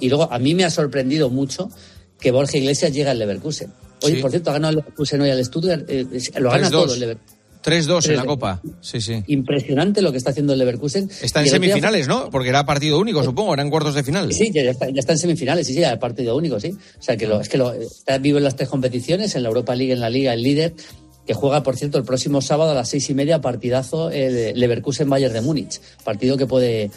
Y luego a mí me ha sorprendido mucho que Borja Iglesias llega al Leverkusen. Oye, por cierto, ha ganado el Leverkusen hoy al Stuttgart. Eh, lo gana todo el Leverkusen. 3-2 en la Copa. Sí, sí. Impresionante lo que está haciendo el Leverkusen. Está en semifinales, ¿no? Porque era partido único, supongo, eran cuartos de final. Sí, ya está, en semifinales, sí, sí, era partido único, sí. O sea, que lo, es que lo, está vivo en las tres competiciones, en la Europa League, en la Liga, el líder, que juega, por cierto, el próximo sábado a las seis y media, partidazo, el Leverkusen-Bayern de Múnich. Partido que puede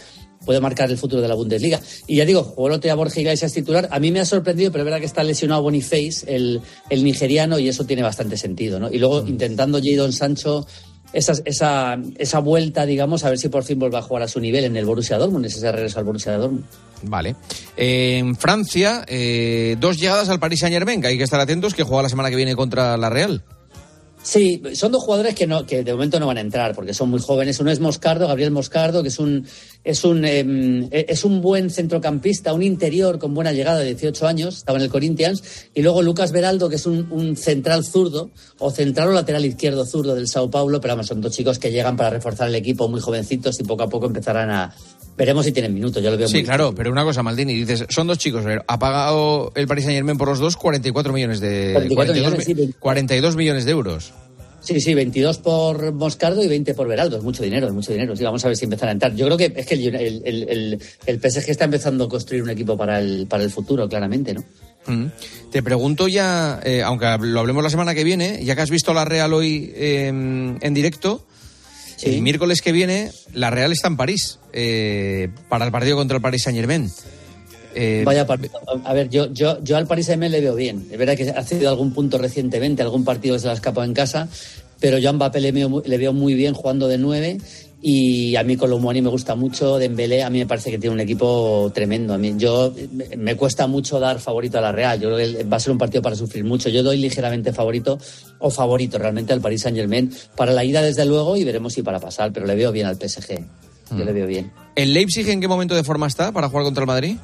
puede marcar el futuro de la Bundesliga. Y ya digo, jugó el otro día Borja Iglesias titular. A mí me ha sorprendido, pero es verdad que está lesionado Boniface, el, el nigeriano, y eso tiene bastante sentido, ¿no? Y luego mm. intentando Jadon Sancho esa, esa, esa vuelta, digamos, a ver si por fin vuelve a jugar a su nivel en el Borussia Dortmund, ese regreso al Borussia Dortmund. Vale. en Francia, eh, dos llegadas al Paris Saint Germain, que hay que estar atentos, que juega la semana que viene contra la Real. Sí, son dos jugadores que no, que de momento no van a entrar porque son muy jóvenes. Uno es Moscardo, Gabriel Moscardo, que es un es un em, es un buen centrocampista, un interior con buena llegada de 18 años, estaba en el Corinthians, y luego Lucas Beraldo, que es un, central zurdo o central o lateral izquierdo zurdo del Sao Paulo, pero vamos, son dos chicos que llegan para reforzar el equipo muy jovencitos y poco a poco empezarán a Veremos si tienen minutos, yo lo veo Sí, claro, pero una cosa, Maldini, dices, son dos chicos, ha pagado el Paris Saint Germain por los dos 44 millones de... 42, millones, de euros. Sí, sí, 22 por Moscardo y 20 por Veraldo. Es mucho dinero, es mucho dinero. Sí, vamos a ver si empiezan a entrar. Yo creo que es que el, el, PSG está empezando a construir un equipo para el, para el futuro, claramente, ¿no? Mm. Te pregunto ya, eh, aunque lo hablemos la semana que viene, ya que has visto la Real hoy em, en directo, el miércoles que viene, la Real está en París eh, para el partido contra el Paris Saint Germain. Eh, Vaya A ver, yo, yo, yo al Paris Saint-Germain le veo bien. Es verdad que ha cedido algún punto recientemente, algún partido se la ha escapado en casa, pero yo a Mbappé le veo, le veo muy bien jugando de nueve y a mí Colomboani me gusta mucho, Dembélé a mí me parece que tiene un equipo tremendo. A mí yo me cuesta mucho dar favorito a la Real. Yo creo que va a ser un partido para sufrir mucho. Yo doy ligeramente favorito o favorito realmente al Paris Saint-Germain para la ida desde luego y veremos si para pasar, pero le veo bien al PSG. Yo le mm. veo bien. ¿El Leipzig en qué momento de forma está para jugar contra el Madrid?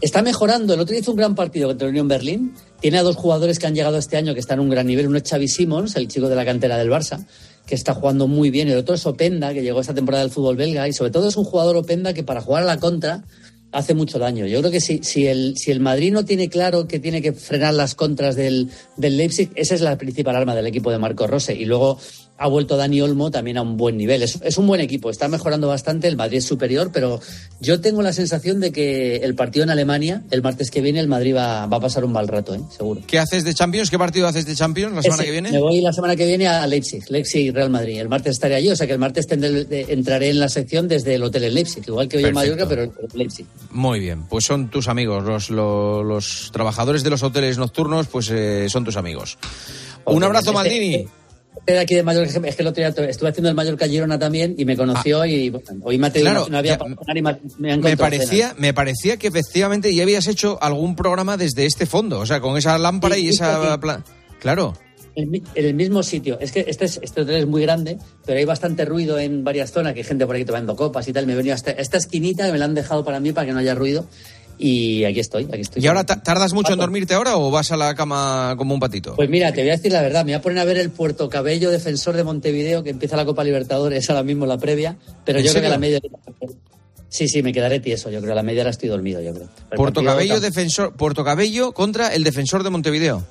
Está mejorando. El otro día hizo un gran partido contra la Unión Berlín. Tiene a dos jugadores que han llegado este año que están en un gran nivel. Uno es Xavi Simons, el chico de la cantera del Barça, que está jugando muy bien. El otro es Openda, que llegó esta temporada del fútbol belga. Y sobre todo es un jugador Openda que para jugar a la contra hace mucho daño. Yo creo que si, si, el, si el Madrid no tiene claro que tiene que frenar las contras del, del Leipzig, esa es la principal arma del equipo de Marco Rose. Y luego ha vuelto Dani Olmo también a un buen nivel. Es, un buen equipo, está mejorando bastante, el Madrid es superior, pero yo tengo la sensación de que el partido en Alemania, el martes que viene, el Madrid va, a pasar un mal rato, ¿eh? seguro. ¿Qué haces de Champions? ¿Qué partido haces de Champions la semana que viene? Me voy la semana que viene a Leipzig, Leipzig Real Madrid. El martes estaré allí, o sea que el martes entraré en la sección desde el hotel en Leipzig, igual que hoy en Mallorca, pero en Leipzig. Muy bien, pues son tus amigos, los, los, trabajadores de los hoteles nocturnos, pues eh, son tus amigos. un abrazo, Maldini de aquí de Mallorca, es que el otro día estuve haciendo el Mallorca Girona también y me conoció ah. y hoy me ha claro, no había y me, me parecía me parecía que efectivamente ya habías hecho algún programa desde este fondo, o sea, con esa lámpara y esa claro. En el mismo sitio. Es que este, este hotel es muy grande, pero hay bastante ruido en varias zonas, que hay gente por aquí tomando copas y tal. Me he venido hasta esta esquinita que me la han dejado para mí para que no haya ruido. Y aquí estoy, aquí estoy. ¿Y ahora tardas mucho en dormirte ahora o vas a la cama como un patito? Pues mira, te voy a decir la verdad, me voy a poner a ver el Puerto Cabello defensor de Montevideo que empieza la Copa Libertadores ahora mismo la previa, pero yo creo que la media Sí, sí, me quedaré tieso, yo creo. la media ahora estoy dormido, yo creo. Puerto Cabello, defensor, Puerto Cabello contra el defensor de Montevideo.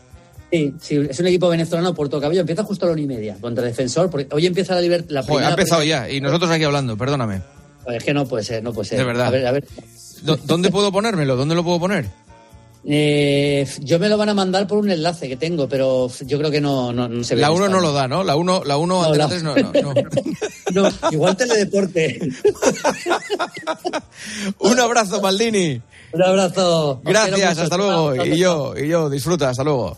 Sí, sí, es un equipo venezolano, Puerto Cabello. Empieza justo a la una y media contra defensor. Porque hoy empieza la libertad. Ha empezado ya y nosotros aquí hablando, perdóname. Es que no puede ser, no puede ser. De verdad. A ver, a ver. ¿Dónde puedo ponérmelo? ¿Dónde lo puedo poner? Eh, yo me lo van a mandar por un enlace que tengo, pero yo creo que no, no, se ve. La 1 no lo da, ¿no? La 1 la uno, no, la... no, no, no. igual teledeporte. un abrazo, Maldini. Un abrazo. Gracias, hasta luego. Y yo, y yo, disfruta, hasta luego.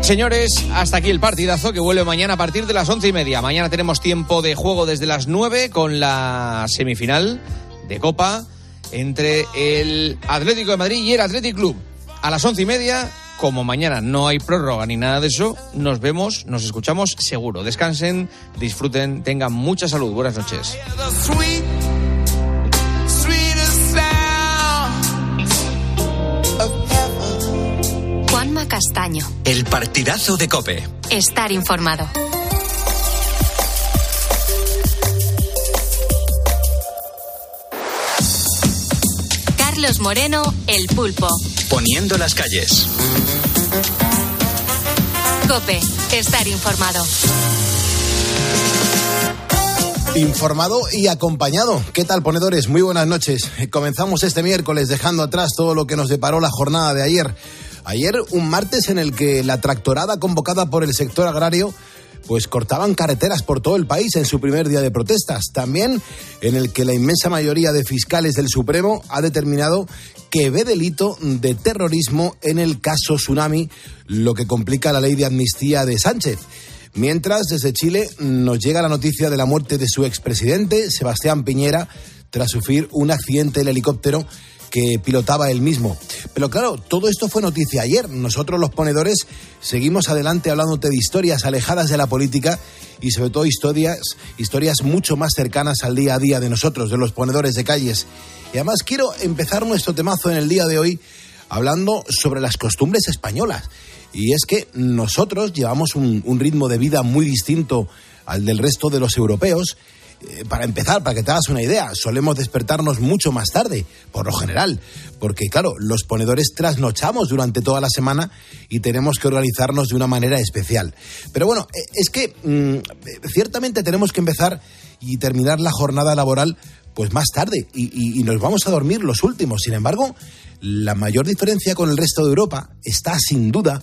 Señores, hasta aquí el partidazo que vuelve mañana a partir de las once y media. Mañana tenemos tiempo de juego desde las nueve con la semifinal de Copa entre el Atlético de Madrid y el Athletic Club. A las once y media como mañana no hay prórroga ni nada de eso, nos vemos, nos escuchamos seguro. Descansen, disfruten, tengan mucha salud. Buenas noches. Castaño. El partidazo de Cope. Estar informado. Carlos Moreno, El Pulpo. Poniendo las calles. Cope, estar informado. Informado y acompañado. ¿Qué tal, ponedores? Muy buenas noches. Comenzamos este miércoles dejando atrás todo lo que nos deparó la jornada de ayer. Ayer, un martes en el que la tractorada convocada por el sector agrario pues cortaban carreteras por todo el país en su primer día de protestas. También en el que la inmensa mayoría de fiscales del Supremo ha determinado que ve delito de terrorismo en el caso Tsunami, lo que complica la ley de amnistía de Sánchez. Mientras, desde Chile nos llega la noticia de la muerte de su expresidente, Sebastián Piñera, tras sufrir un accidente en helicóptero que pilotaba él mismo. Pero claro, todo esto fue noticia ayer. Nosotros los ponedores seguimos adelante hablándote de historias alejadas de la política y sobre todo historias, historias mucho más cercanas al día a día de nosotros, de los ponedores de calles. Y además quiero empezar nuestro temazo en el día de hoy hablando sobre las costumbres españolas. Y es que nosotros llevamos un, un ritmo de vida muy distinto al del resto de los europeos eh, para empezar, para que te hagas una idea, solemos despertarnos mucho más tarde, por lo general, porque claro, los ponedores trasnochamos durante toda la semana y tenemos que organizarnos de una manera especial. Pero bueno, eh, es que mm, ciertamente tenemos que empezar y terminar la jornada laboral pues más tarde y, y nos vamos a dormir los últimos. Sin embargo, la mayor diferencia con el resto de Europa está sin duda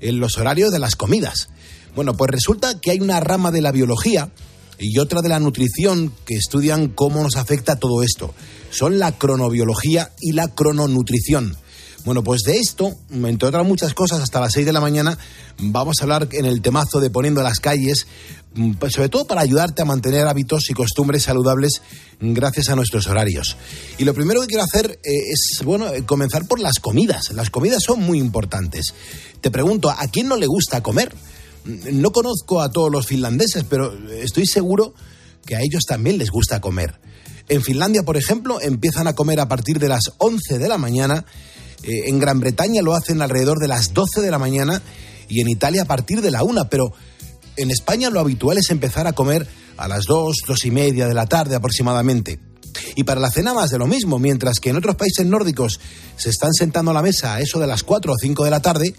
en los horarios de las comidas. Bueno, pues resulta que hay una rama de la biología y otra de la nutrición que estudian cómo nos afecta todo esto. Son la cronobiología y la crononutrición. Bueno, pues de esto, entre otras muchas cosas, hasta las 6 de la mañana vamos a hablar en el temazo de Poniendo las calles, mm, pues sobre todo para ayudarte a mantener hábitos y costumbres saludables gracias a nuestros horarios. Y lo primero que quiero hacer eh, es, bueno, eh, comenzar por las comidas. Las comidas son muy importantes. Te pregunto, ¿a quién no le gusta comer? No conozco a todos los finlandeses, pero estoy seguro que a ellos también les gusta comer. En Finlandia, por ejemplo, empiezan a comer a partir de las 11 de la mañana, eh, en Gran Bretaña lo hacen alrededor de las 12 de la mañana y en Italia a partir de la 1, pero en España lo habitual es empezar a comer a las 2, 2 y media de la tarde aproximadamente. Y para la cena más de lo mismo, mientras que en otros países nórdicos se están sentando a la mesa a eso de las 4 o 5 de la tarde,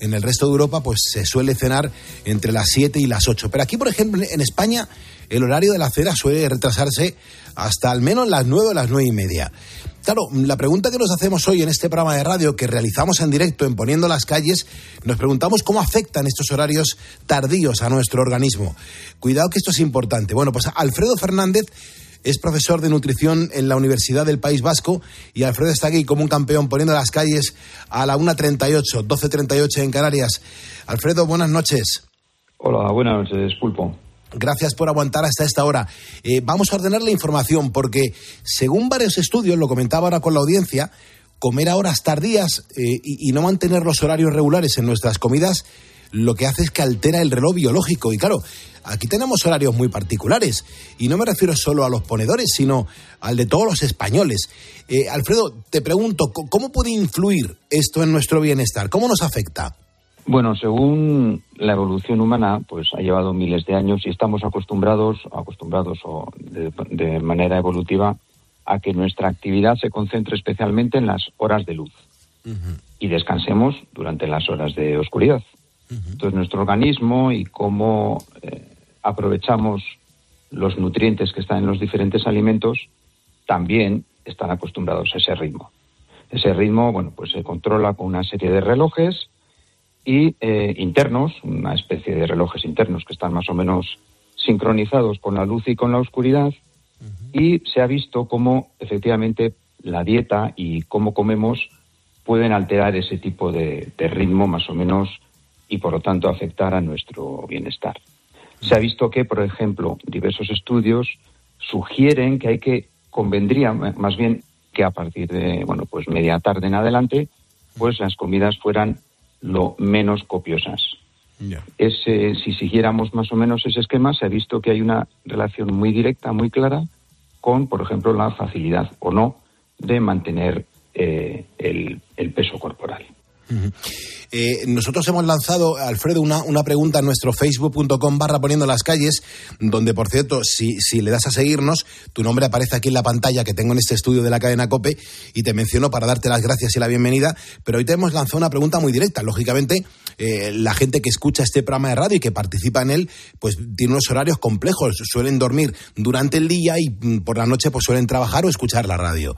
en el resto de Europa, pues se suele cenar entre las 7 y las 8. Pero aquí, por ejemplo, en España, el horario de la cena suele retrasarse hasta al menos las 9 o las 9 y media. Claro, la pregunta que nos hacemos hoy en este programa de radio que realizamos en directo en Poniendo las Calles, nos preguntamos cómo afectan estos horarios tardíos a nuestro organismo. Cuidado que esto es importante. Bueno, pues Alfredo Fernández es profesor de nutrición en la Universidad del País Vasco y Alfredo está aquí como un campeón poniendo las calles a la 1.38, 12.38 en Canarias. Alfredo, buenas noches. Hola, buenas noches, Pulpo. Gracias por aguantar hasta esta hora. Eh, vamos a ordenar la información porque, según varios estudios, lo comentaba ahora con la audiencia, comer a horas tardías eh, y, y no mantener los horarios regulares en nuestras comidas lo que hace es que altera el reloj biológico. Y claro, aquí tenemos horarios muy particulares. Y no me refiero solo a los ponedores, sino al de todos los españoles. Eh, Alfredo, te pregunto, ¿cómo puede influir esto en nuestro bienestar? ¿Cómo nos afecta? Bueno, según la evolución humana, pues ha llevado miles de años y estamos acostumbrados, acostumbrados o de, manera evolutiva, a que nuestra actividad se concentre especialmente en las horas de luz y descansemos durante las horas de oscuridad. Entonces, nuestro organismo y cómo eh, aprovechamos los nutrientes que están en los diferentes alimentos también están acostumbrados a ese ritmo. Ese ritmo, bueno, pues se controla con una serie de relojes y eh, internos, una especie de relojes internos que están más o menos sincronizados con la luz y con la oscuridad, y se ha visto cómo efectivamente la dieta y cómo comemos pueden alterar ese tipo de ritmo más o menos y por lo tanto afectar a nuestro bienestar. Se ha visto que, por ejemplo, diversos estudios sugieren que hay que convendría más bien que a partir de bueno pues media tarde en adelante pues las comidas fueran lo menos copiosas. Ese, si siguiéramos más o menos ese esquema, se ha visto que hay una relación muy directa, muy clara, con, por ejemplo, la facilidad o no de mantener eh, el, el peso corporal. Eh, nosotros hemos lanzado, Alfredo, una, una pregunta en nuestro facebook.com barra poniendo las calles, donde, por cierto, si, si le das a seguirnos, tu nombre aparece aquí en la pantalla que tengo en este estudio de la cadena COPE y te menciono para darte las gracias y la bienvenida. Pero hoy te hemos lanzado una pregunta muy directa. Lógicamente, eh, la gente que escucha este programa de radio y que participa en él, pues tiene unos horarios complejos. Suelen dormir durante el día y mm, por la noche pues suelen trabajar o escuchar la radio.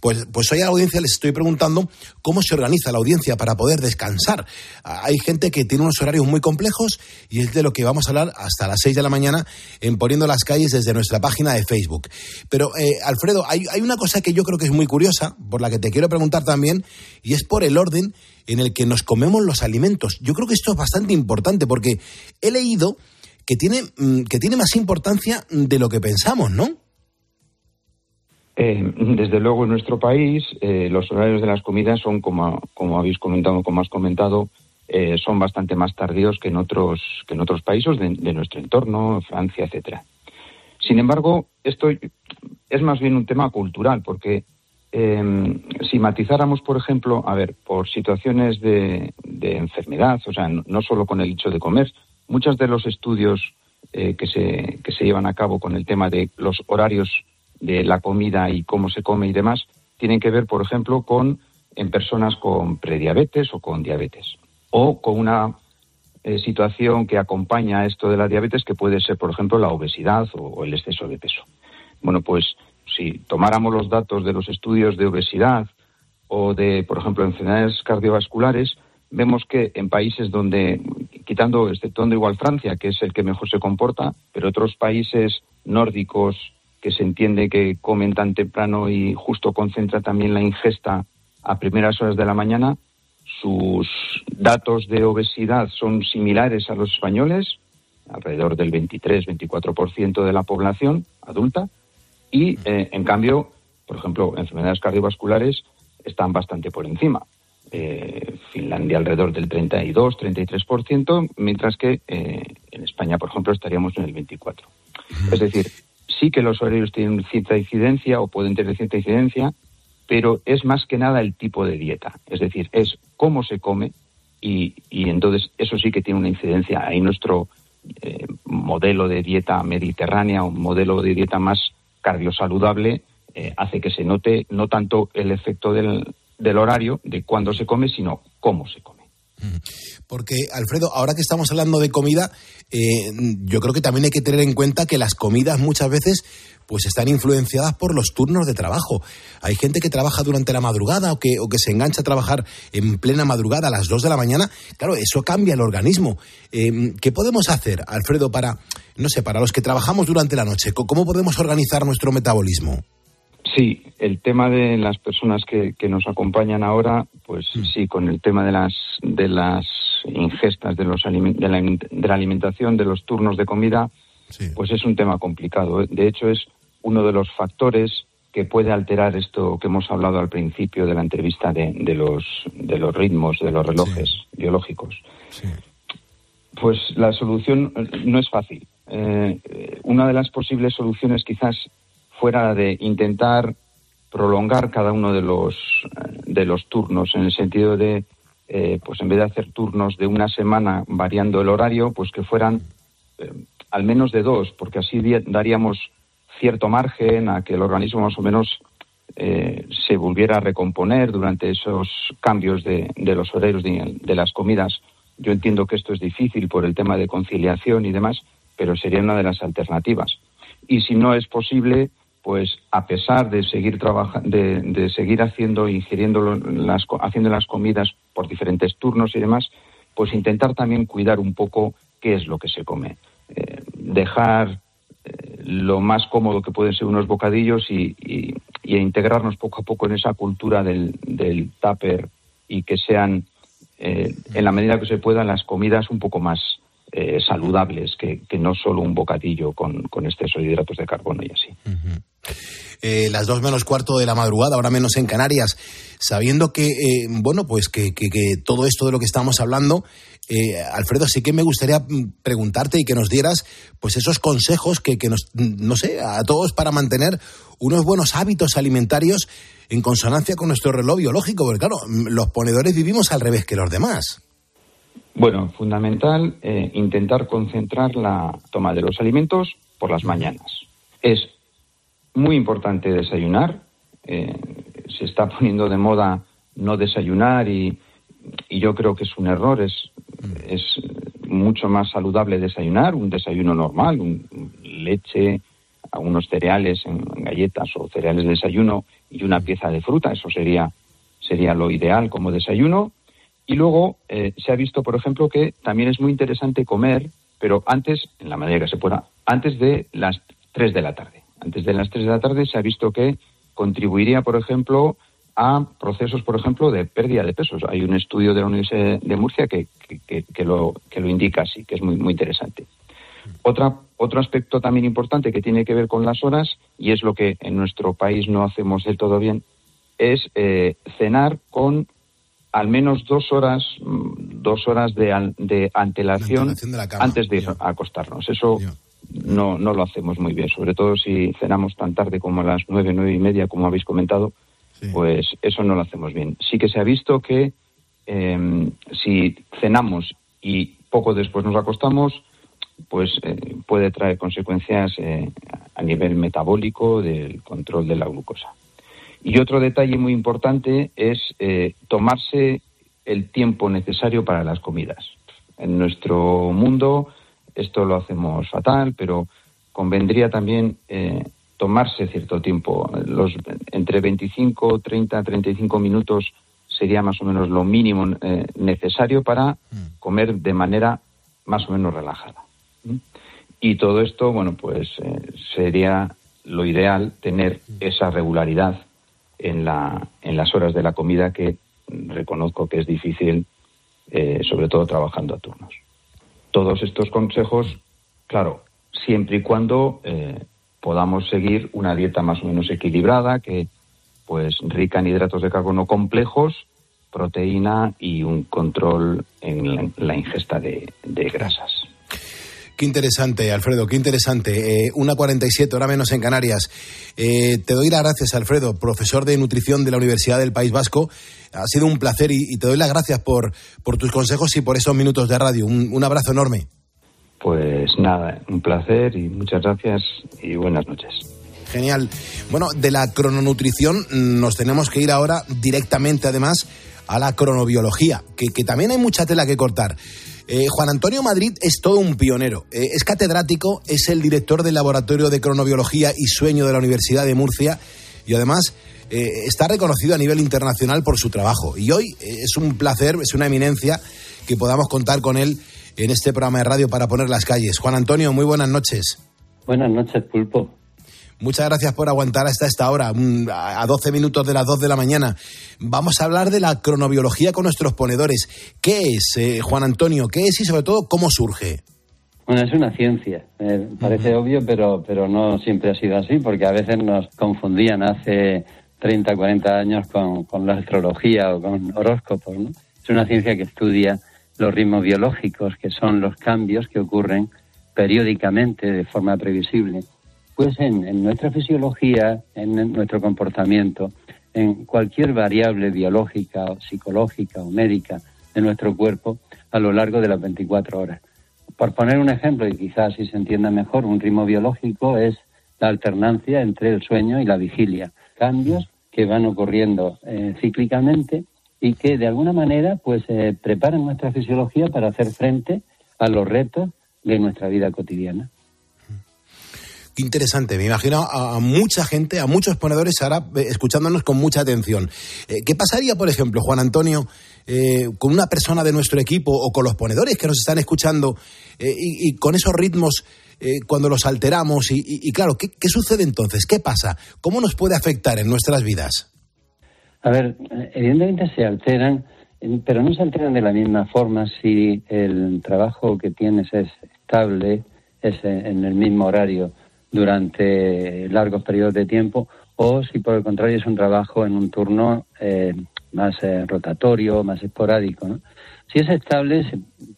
Pues, pues hoy a la audiencia les estoy preguntando cómo se organiza la audiencia para poder descansar hay gente que tiene unos horarios muy complejos y es de lo que vamos a hablar hasta las 6 de la mañana en Poniendo las Calles desde nuestra página de Facebook. Pero, eh, Alfredo, hay, hay una cosa que yo creo que es muy curiosa, por la que te quiero preguntar también, y es por el orden en el que nos comemos los alimentos. Yo creo que esto es bastante importante porque he leído que tiene, mm, que tiene más importancia de lo que pensamos, ¿no? Eh, desde luego, en nuestro país, eh, los horarios de las comidas son, como, habéis comentado, como has comentado, eh, son bastante más tardíos que en otros, que en otros países de, nuestro entorno, Francia, etcétera. Sin embargo, esto es más bien un tema cultural, porque si matizáramos, por ejemplo, a ver, por situaciones de, enfermedad, o sea, no, no, solo con el hecho de comer, muchos de los estudios que, se, que se llevan a cabo con el tema de los horarios de la comida y cómo se come y demás, tienen que ver, por ejemplo, con en personas con prediabetes o con diabetes, o con una eh, situación que acompaña a esto de la diabetes, que puede ser, por ejemplo, la obesidad o, el exceso de peso. Bueno, pues si tomáramos los datos de los estudios de obesidad o de, por ejemplo, enfermedades cardiovasculares, vemos que en países donde, quitando, exceptuando igual Francia, que es el que mejor se comporta, pero otros países nórdicos, que se entiende que comen tan temprano y justo concentra también la ingesta a primeras horas de la mañana, sus datos de obesidad son similares a los españoles, alrededor del 23-24% de la población adulta, y eh, en cambio, por ejemplo, enfermedades cardiovasculares están bastante por encima. Eh, Finlandia alrededor del 32-33%, mientras que eh, en España, por ejemplo, estaríamos en el 24%. Es decir, sí que los horarios tienen cierta incidencia o pueden tener cierta incidencia, pero es más que nada el tipo de dieta. Es decir, es cómo se come y, entonces eso sí que tiene una incidencia. Ahí nuestro eh, modelo de dieta mediterránea, un modelo de dieta más cardiosaludable, eh, hace que se note no tanto el efecto del, del horario, de cuándo se come, sino cómo se come. Porque, Alfredo, ahora que estamos hablando de comida, eh, yo creo que también hay que tener en cuenta que las comidas muchas veces pues están influenciadas por los turnos de trabajo. Hay gente que trabaja durante la madrugada o que, o que se engancha a trabajar en plena madrugada a las 2 de la mañana. Claro, eso cambia el organismo. Eh, ¿Qué podemos hacer, Alfredo, para, no sé, para los que trabajamos durante la noche? ¿Cómo podemos organizar nuestro metabolismo? Sí, el tema de las personas que, nos acompañan ahora, pues mm. sí, con el tema de las de las ingestas de los de la, alimentación, de los turnos de comida, pues es un tema complicado. De hecho, es uno de los factores que puede alterar esto que hemos hablado al principio de la entrevista de, de los de los ritmos, de los relojes biológicos. Pues la solución no es fácil. Eh, una de las posibles soluciones quizás fuera de intentar prolongar cada uno de los, de los turnos, en el sentido de, eh, pues en vez de hacer turnos de una semana variando el horario, pues que fueran eh, al menos de dos, porque así daríamos cierto margen a que el organismo más o menos eh, se volviera a recomponer durante esos cambios de, de los horarios de, de, las comidas. Yo entiendo que esto es difícil por el tema de conciliación y demás, pero sería una de las alternativas. Y si no es posible, pues a pesar de seguir trabajando, de, seguir haciendo, ingiriendo las, haciendo las comidas por diferentes turnos y demás, pues intentar también cuidar un poco qué es lo que se come. Eh, dejar eh, lo más cómodo que pueden ser unos bocadillos y, integrarnos poco a poco en esa cultura del, del tupper y que sean, eh, en la medida que se pueda, las comidas un poco más eh, saludables que, no solo un bocadillo con, exceso de hidratos de carbono y así. eh, las dos menos cuarto de la madrugada, ahora menos en Canarias, sabiendo que, eh, bueno, pues que, todo esto de lo que estamos hablando, Alfredo, sí que me gustaría mm, preguntarte y que nos dieras, pues esos consejos que, que nos, no sé, a todos para mantener unos buenos hábitos alimentarios en consonancia con nuestro reloj biológico, porque claro, mm, los ponedores vivimos al revés que los demás. Bueno, fundamental eh, intentar concentrar la toma de los alimentos por las mañanas. Es muy importante desayunar. Eh, se está poniendo de moda no desayunar y, yo creo que es un error. Es, es mucho más saludable desayunar, un desayuno normal, un, leche, algunos cereales en galletas o cereales de desayuno y una pieza de fruta. Eso sería, sería lo ideal como desayuno y luego eh, se ha visto, por ejemplo, que también es muy interesante comer, pero antes, en la medida que se pueda, antes de las 3 de la tarde. Antes de las 3 de la tarde se ha visto que contribuiría, por ejemplo, a procesos, por ejemplo, de pérdida de pesos. Hay un estudio de la Universidad de Murcia que, que, lo, que lo indica así, que es muy, muy interesante. Otra, otro aspecto también importante que tiene que ver con las horas, y es lo que en nuestro país no hacemos del todo bien, es eh, cenar con al menos dos horas, mm, dos horas de, de antelación, antes de acostarnos. Eso no, no lo hacemos muy bien, sobre todo si cenamos tan tarde como a las nueve, nueve y media, como habéis comentado, pues eso no lo hacemos bien. Sí que se ha visto que em, si cenamos y poco después nos acostamos, pues eh, puede traer consecuencias eh, a nivel metabólico del control de la glucosa. Y otro detalle muy importante es eh, tomarse el tiempo necesario para las comidas. En nuestro mundo esto lo hacemos fatal, pero convendría también eh, tomarse cierto tiempo. Los, entre 25, 30, 35 minutos sería más o menos lo mínimo eh, necesario para mm. comer de manera más o menos relajada. Y todo esto, bueno, pues sería lo ideal tener mm. esa regularidad en, la, en las horas de la comida que reconozco que es difícil, eh, sobre todo trabajando a turnos. Todos estos consejos, claro, siempre y cuando eh, podamos seguir una dieta más o menos equilibrada, que pues rica en hidratos de carbono complejos, proteína y un control en la, ingesta de grasas. Qué interesante, Alfredo, qué interesante. Eh, una 47, hora menos en Canarias. Eh, te doy las gracias, Alfredo, profesor de nutrición de la Universidad del País Vasco. Ha sido un placer y, te doy las gracias por, por tus consejos y por esos minutos de radio. Un, abrazo enorme. Pues nada, un placer y muchas gracias y buenas noches. Genial. Bueno, de la crononutrición nos tenemos que ir ahora directamente, además, a la cronobiología, que, que también hay mucha tela que cortar. Eh, Juan Antonio Madrid es todo un pionero. Eh, es catedrático, es el director del Laboratorio de Cronobiología y Sueño de la Universidad de Murcia y además eh, está reconocido a nivel internacional por su trabajo. Y hoy es un placer, es una eminencia que podamos contar con él en este programa de radio para poner las calles. Juan Antonio, muy buenas noches. Buenas noches, Pulpo. Muchas gracias por aguantar hasta esta hora, a 12 minutos de las 2 de la mañana. Vamos a hablar de la cronobiología con nuestros ponedores. ¿Qué es, eh, Juan Antonio? ¿Qué es y sobre todo cómo surge? Bueno, es una ciencia. Eh, parece obvio, pero, pero no siempre ha sido así, porque a veces nos confundían hace 30, 40 años con, con la astrología o con horóscopos. ¿no? Es una ciencia que estudia los ritmos biológicos, que son los cambios que ocurren periódicamente de forma previsible pues en, nuestra fisiología, en nuestro comportamiento, en cualquier variable biológica o psicológica o médica de nuestro cuerpo a lo largo de las 24 horas. Por poner un ejemplo, y quizás si se entienda mejor, un ritmo biológico es la alternancia entre el sueño y la vigilia. Cambios que van ocurriendo eh, cíclicamente y que de alguna manera pues eh, preparan nuestra fisiología para hacer frente a los retos de nuestra vida cotidiana interesante. Me imagino a, mucha gente, a muchos ponedores ahora eh, escuchándonos con mucha atención. Eh, ¿Qué pasaría, por ejemplo, Juan Antonio, eh, con una persona de nuestro equipo o con los ponedores que nos están escuchando y, con esos ritmos cuando los alteramos? Y, claro, ¿qué, sucede entonces? ¿Qué pasa? ¿Cómo nos puede afectar en nuestras vidas? A ver, evidentemente se alteran, pero no se alteran de la misma forma si el trabajo que tienes es estable, es en el mismo horario durante largos periodos de tiempo o si por el contrario es un trabajo en un turno eh, más eh, rotatorio, más esporádico. Si es estable,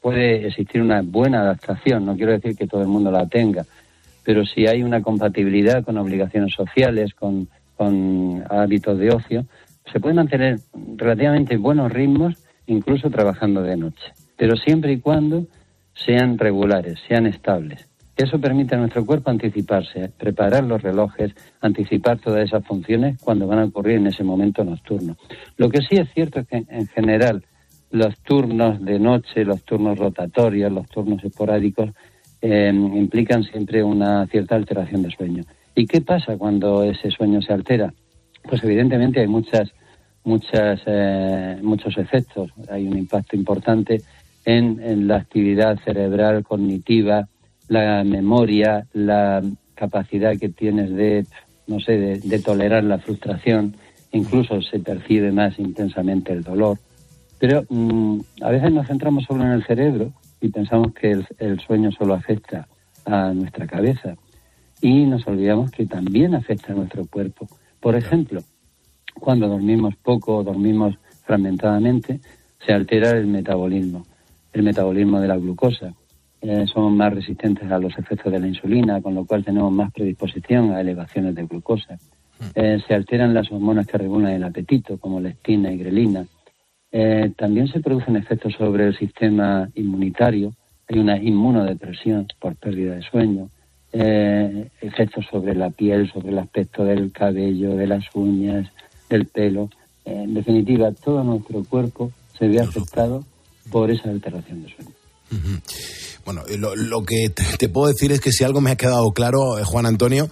puede existir una buena adaptación, no quiero decir que todo el mundo la tenga, pero si hay una compatibilidad con obligaciones sociales, con, con hábitos de ocio, se pueden mantener relativamente buenos ritmos incluso trabajando de noche, pero siempre y cuando sean regulares, sean estables. Eso permite a nuestro cuerpo anticiparse, preparar los relojes, anticipar todas esas funciones cuando van a ocurrir en ese momento nocturno. Lo que sí es cierto es que en general los turnos de noche, los turnos rotatorios, los turnos esporádicos eh, implican siempre una cierta alteración de sueño. ¿Y qué pasa cuando ese sueño se altera? Pues evidentemente hay muchas, muchas, eh, muchos efectos. Hay un impacto importante en la actividad cerebral cognitiva, la memoria, la capacidad que tienes de, no sé, de, tolerar la frustración, incluso se percibe más intensamente el dolor. Pero mm, a veces nos centramos solo en el cerebro y pensamos que el, sueño solo afecta a nuestra cabeza y nos olvidamos que también afecta a nuestro cuerpo. Por ejemplo, cuando dormimos poco o dormimos fragmentadamente, se altera el metabolismo, el metabolismo de la glucosa. Eh, somos más resistentes a los efectos de la insulina, con lo cual tenemos más predisposición a elevaciones de glucosa. Hmm. Eh, se alteran las hormonas que regulan el apetito, como leptina y grelina. Eh, también se producen efectos sobre el sistema inmunitario. Hay una inmunodepresión por pérdida de sueño. efectos sobre la piel, sobre el aspecto del cabello, de las uñas, del pelo. en definitiva, todo nuestro cuerpo se ve afectado por esa alteración de sueño. Bueno, lo, que te, puedo decir es que si algo me ha quedado claro, eh, Juan Antonio,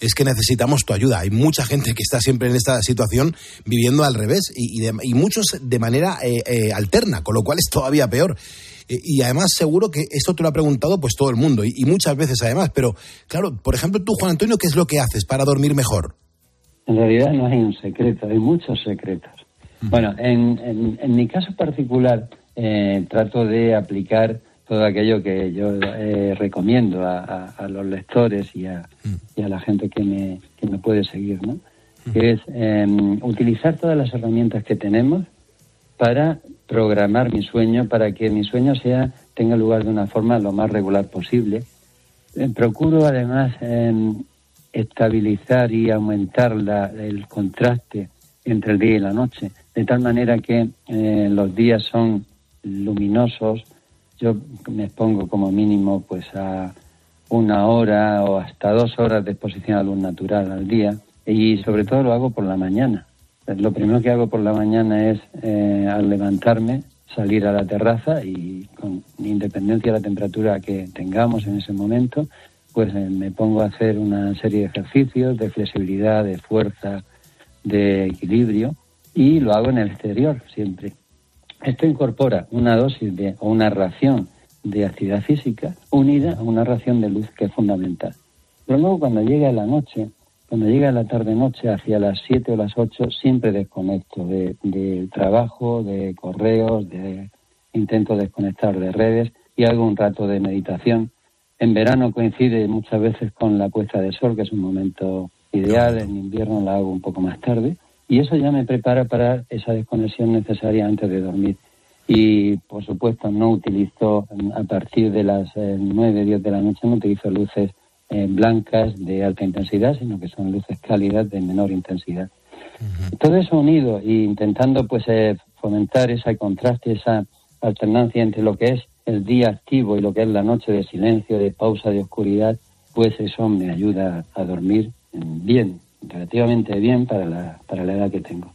es que necesitamos tu ayuda. Hay mucha gente que está siempre en esta situación viviendo al revés y, muchos de manera eh, eh, alterna, con lo cual es todavía peor. y además seguro que esto te lo ha preguntado pues todo el mundo y, muchas veces además. Pero claro, por ejemplo tú, Juan Antonio, ¿qué es lo que haces para dormir mejor? En realidad no hay un secreto, hay muchos secretos. Bueno, en, en, mi caso particular trato de aplicar todo aquello que yo eh, recomiendo a, los lectores y a, la gente que me, que me puede seguir, ¿no? Que es em, utilizar todas las herramientas que tenemos para programar mi sueño, para que mi sueño sea tenga lugar de una forma lo más regular posible. Eh, procuro además em, estabilizar y aumentar el contraste entre el día y la noche, de tal manera que eh, los días son luminosos, yo me pongo como mínimo pues a una hora o hasta dos horas de exposición a luz natural al día y sobre todo lo hago por la mañana. Lo primero que hago por la mañana es eh, al levantarme salir a la terraza y con independencia de la temperatura que tengamos en ese momento, pues eh, me pongo a hacer una serie de ejercicios de flexibilidad, de fuerza, de equilibrio y lo hago en el exterior siempre. Esto incorpora una dosis de, o una ración de actividad física unida a una ración de luz que es fundamental. Pero luego cuando llega la noche, cuando llega la tarde-noche hacia las 7 o las 8, siempre desconecto del de trabajo, de correos, de intento desconectar de redes y hago un rato de meditación. En verano coincide muchas veces con la puesta de sol, que es un momento ideal, en invierno la hago un poco más tarde y eso ya me prepara para esa desconexión necesaria antes de dormir. Y, por supuesto, no utilizo, a partir de las eh, nueve, 10 de la noche, no utilizo luces eh, blancas de alta intensidad, sino que son luces cálidas de menor intensidad. Todo eso unido e intentando pues eh, fomentar ese contraste, esa alternancia entre lo que es el día activo y lo que es la noche de silencio, de pausa, de oscuridad, pues eso me ayuda a dormir bien, relativamente bien para la, para la edad que tengo.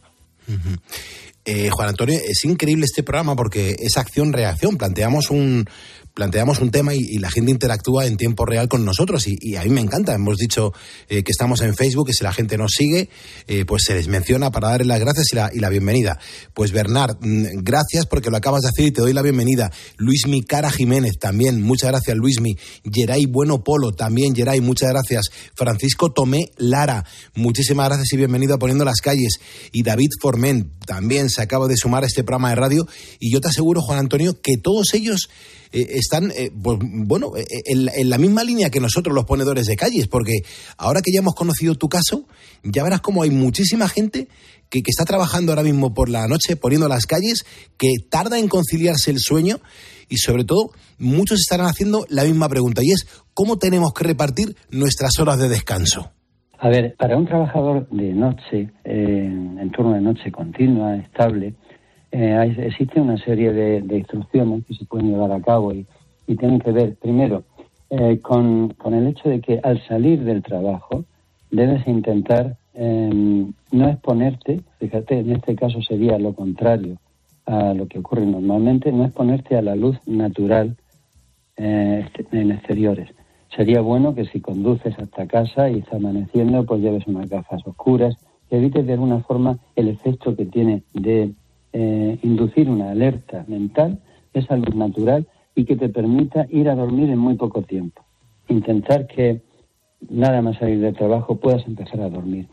Eh, Juan Antonio, es increíble este programa porque es acción-reacción. Planteamos un, planteamos un tema y, la gente interactúa en tiempo real con nosotros y, a mí me encanta. Hemos dicho eh, que estamos en Facebook, que si la gente nos sigue, eh, pues se les menciona para darle las gracias y la, bienvenida. Pues Bernard, mm, gracias porque lo acabas de hacer y te doy la bienvenida. Luismi Cara Jiménez, también, muchas gracias Luismi. Geray Bueno Polo, también Geray, muchas gracias. Francisco Tomé Lara, muchísimas gracias y bienvenido a Poniendo las Calles. Y David Formen, también se acaba de sumar a este programa de radio. Y yo te aseguro, Juan Antonio, que todos ellos eh, están, eh, pues, bueno, eh, en, la misma línea que nosotros los ponedores de calles, porque ahora que ya hemos conocido tu caso, ya verás cómo hay muchísima gente que, que está trabajando ahora mismo por la noche poniendo las calles, que tarda en conciliarse el sueño. Y sobre todo muchos estarán haciendo la misma pregunta y es ¿cómo tenemos que repartir nuestras horas de descanso? A ver, para un trabajador de noche, en turno de noche continua, estable, eh, existe una serie de, instrucciones que se pueden llevar a cabo y, tienen que ver, primero, eh, con, el hecho de que al salir del trabajo debes intentar em, no exponerte, fíjate, en este caso sería lo contrario a lo que ocurre normalmente, no exponerte a la luz natural eh, en exteriores. Sería bueno que si conduces hasta casa y está amaneciendo, pues lleves unas gafas oscuras, evites de alguna forma el efecto que tiene de eh, inducir una alerta mental, esa luz natural y que te permita ir a dormir en muy poco tiempo. Intentar que nada más salir del trabajo puedas empezar a dormir.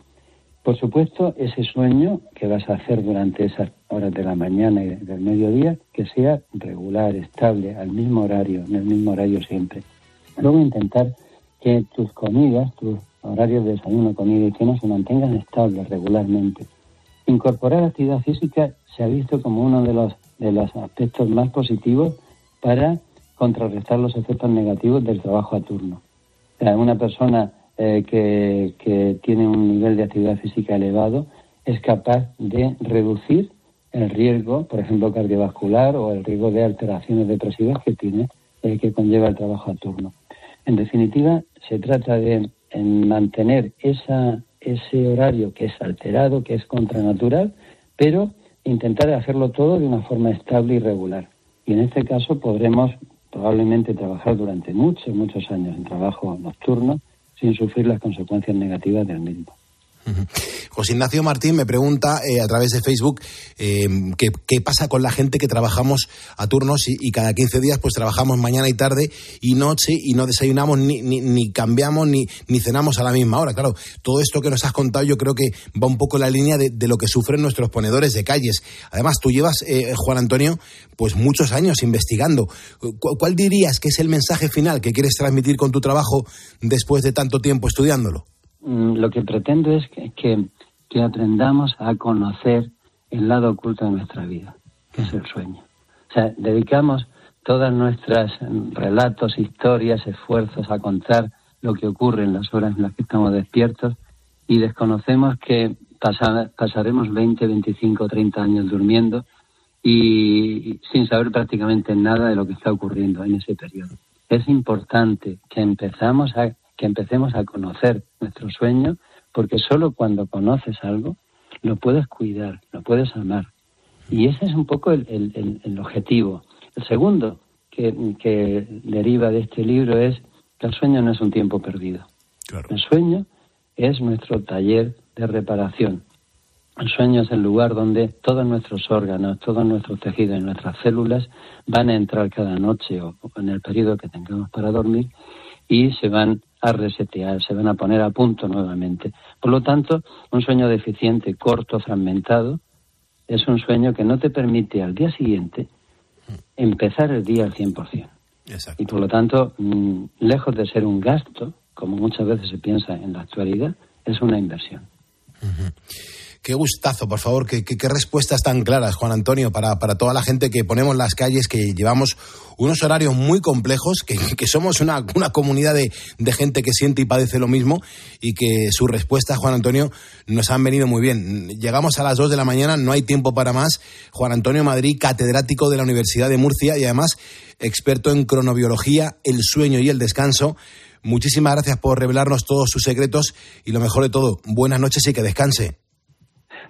Por supuesto, ese sueño que vas a hacer durante esas horas de la mañana y del mediodía, que sea regular, estable, al mismo horario, en el mismo horario siempre. Luego intentar que tus comidas, tus horarios de desayuno, comida y cena se mantengan estables regularmente. Incorporar actividad física se ha visto como uno de los, de los aspectos más positivos para contrarrestar los efectos negativos del trabajo a turno. una persona eh, que, que tiene un nivel de actividad física elevado es capaz de reducir el riesgo, por ejemplo, cardiovascular o el riesgo de alteraciones depresivas que tiene, eh, que conlleva el trabajo a turno. En definitiva, se trata de mantener esa, ese horario que es alterado, que es contranatural, pero intentar hacerlo todo de una forma estable y regular. Y en este caso podremos probablemente trabajar durante muchos, muchos años en trabajo nocturno sin sufrir las consecuencias negativas del mismo. José Ignacio Martín me pregunta eh, a través de Facebook eh, qué, pasa con la gente que trabajamos a turnos y, cada 15 días pues trabajamos mañana y tarde y noche y no desayunamos ni, ni, cambiamos ni, ni, cenamos a la misma hora. Claro, todo esto que nos has contado yo creo que va un poco en la línea de, lo que sufren nuestros ponedores de calles. Además, tú llevas, eh, Juan Antonio, pues muchos años investigando. ¿Cuál dirías que es el mensaje final que quieres transmitir con tu trabajo después de tanto tiempo estudiándolo? Mm, lo que pretendo es que, aprendamos a conocer el lado oculto de nuestra vida, que es el sueño. O sea, dedicamos todas nuestras relatos, historias, esfuerzos a contar lo que ocurre en las horas en las que estamos despiertos y desconocemos que pasaremos 20, 25, 30 años durmiendo y sin saber prácticamente nada de lo que está ocurriendo en ese periodo. Es importante que empezamos a que empecemos a conocer nuestro sueño, porque solo cuando conoces algo lo puedes cuidar, lo puedes amar. Y ese es un poco el, objetivo. El segundo que, deriva de este libro es que el sueño no es un tiempo perdido. El sueño es nuestro taller de reparación. El sueño es el lugar donde todos nuestros órganos, todos nuestros tejidos y nuestras células van a entrar cada noche o en el periodo que tengamos para dormir y se van a resetear, se van a poner a punto nuevamente. Por lo tanto, un sueño deficiente, corto, fragmentado, es un sueño que no te permite al día siguiente empezar el día al 100%. Exacto. Y por lo tanto, mm, lejos de ser un gasto, como muchas veces se piensa en la actualidad, es una inversión. Qué gustazo, por favor, qué, respuestas tan claras, Juan Antonio, para, para, toda la gente que ponemos las calles, que llevamos unos horarios muy complejos, que, somos una, una comunidad de, de, gente que siente y padece lo mismo y que sus respuestas, Juan Antonio, nos han venido muy bien. Llegamos a las dos de la mañana, no hay tiempo para más. Juan Antonio Madrid, catedrático de la Universidad de Murcia y además experto en cronobiología, el sueño y el descanso. Muchísimas gracias por revelarnos todos sus secretos y lo mejor de todo, buenas noches y que descanse.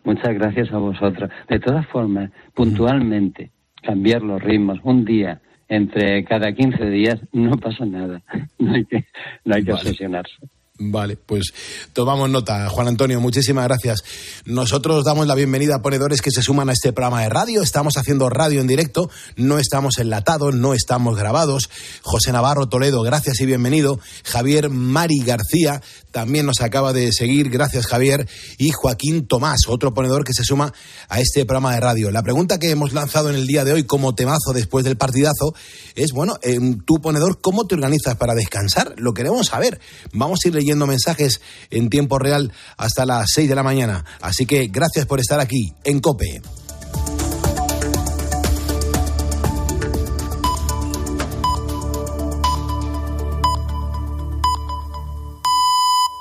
Muchas gracias a vosotros. De todas formas, puntualmente, cambiar los ritmos un día entre cada 15 días no pasa nada. No hay que, no hay que obsesionarse. Vale, pues tomamos nota. Juan Antonio, muchísimas gracias. Nosotros damos la bienvenida a ponedores que se suman a este programa de radio. Estamos haciendo radio en directo, no estamos enlatados, no estamos grabados. José Navarro Toledo, gracias y bienvenido. Javier Mari García, también nos acaba de seguir, gracias Javier, y Joaquín Tomás, otro ponedor que se suma a este programa de radio. La pregunta que hemos lanzado en el día de hoy como temazo después del partidazo es, bueno, en tu ponedor, ¿cómo te organizas para descansar? Lo queremos saber. Vamos a ir leyendo mensajes en tiempo real hasta las 6 de la mañana. Así que gracias por estar aquí en COPE.